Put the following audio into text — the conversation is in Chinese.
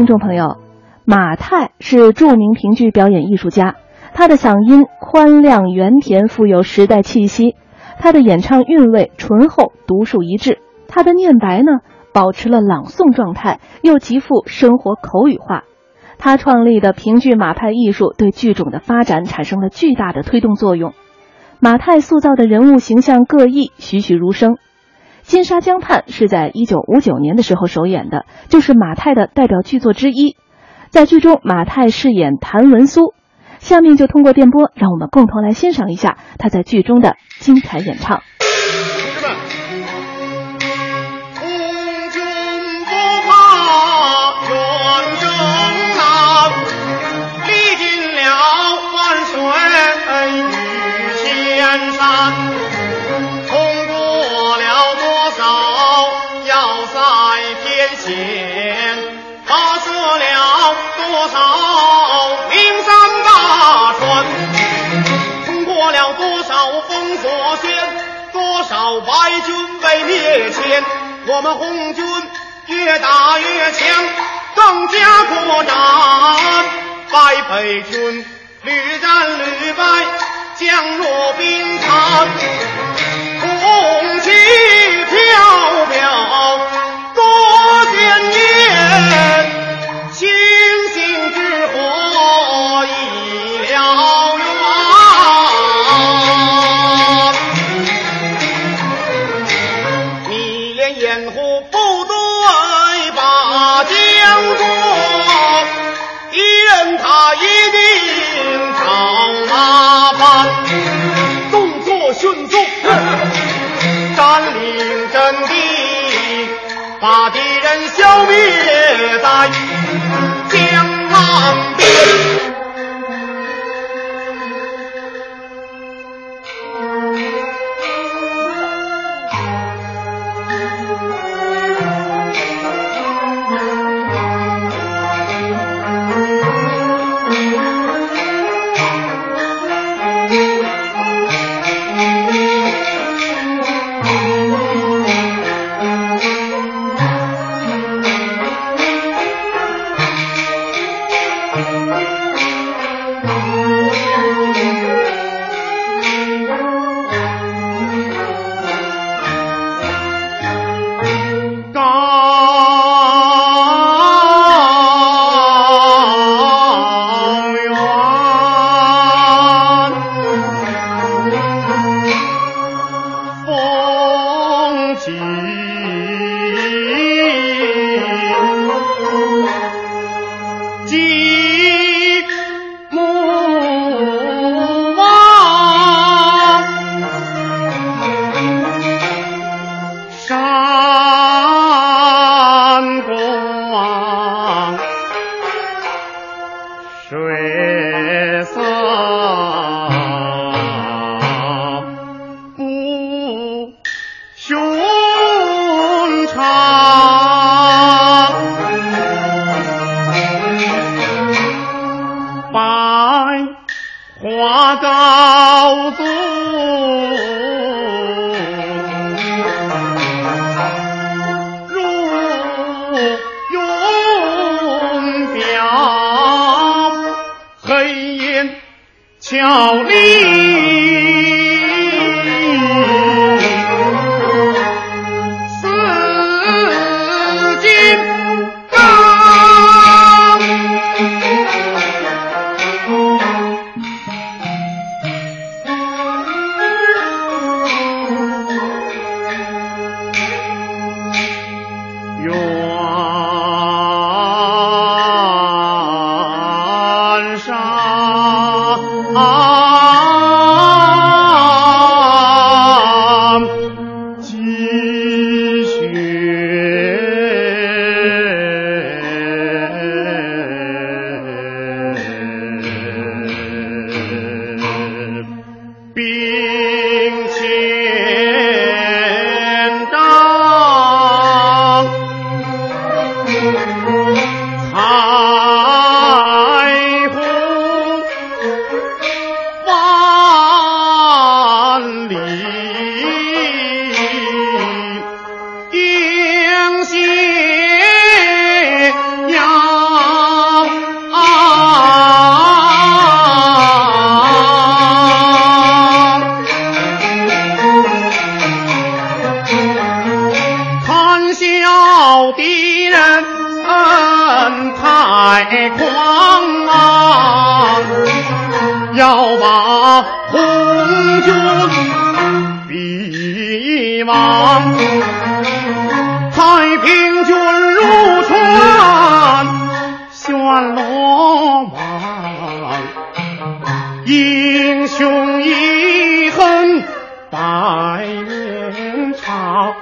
听众朋友，马太是著名评剧表演艺术家，他的嗓音宽亮圆甜，富有时代气息；他的演唱韵味醇厚，独树一帜。他的念白呢，保持了朗诵状态，又极富生活口语化。他创立的评剧马派艺术，对剧种的发展产生了巨大的推动作用。马太塑造的人物形象各异，栩栩如生。《金沙江畔》是在一九五九年的时候首演的，就是马太的代表剧作之一。在剧中，马太饰演谭文苏。下面就通过电波，让我们共同来欣赏一下他在剧中的精彩演唱。在天险发射了多少名山大川，通过了多少封锁线，多少白军被灭，我们红军越打越强，更加扩展，白北军屡战屡败，将若兵残。消灭在江南边。啊。小丽。并肩到彩虹万里，迎斜阳。人太狂啊，要把红军逼亡，太平军入川旋罗网，英雄遗恨百年长。